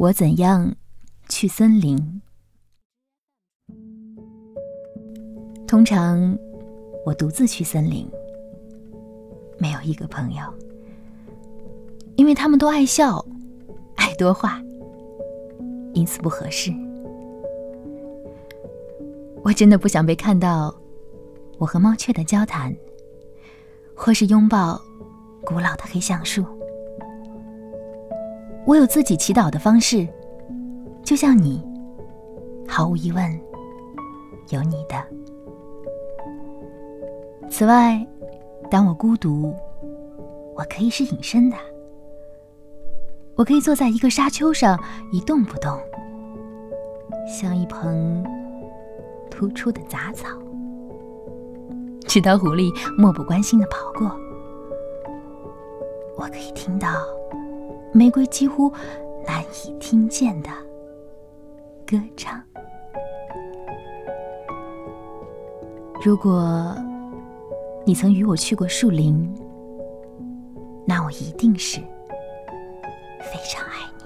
我怎样去森林？通常我独自去森林，没有一个朋友，因为他们都爱笑，爱多话，因此不合适。我真的不想被看到我和猫雀的交谈，或是拥抱古老的黑橡树。我有自己祈祷的方式，就像你，毫无疑问，有你的。此外，当我孤独，我可以是隐身的，我可以坐在一个沙丘上一动不动，像一盆突出的杂草，直到狐狸漠不关心的跑过。我可以听到。玫瑰几乎难以听见的歌唱。如果你曾与我去过树林，那我一定是非常爱你。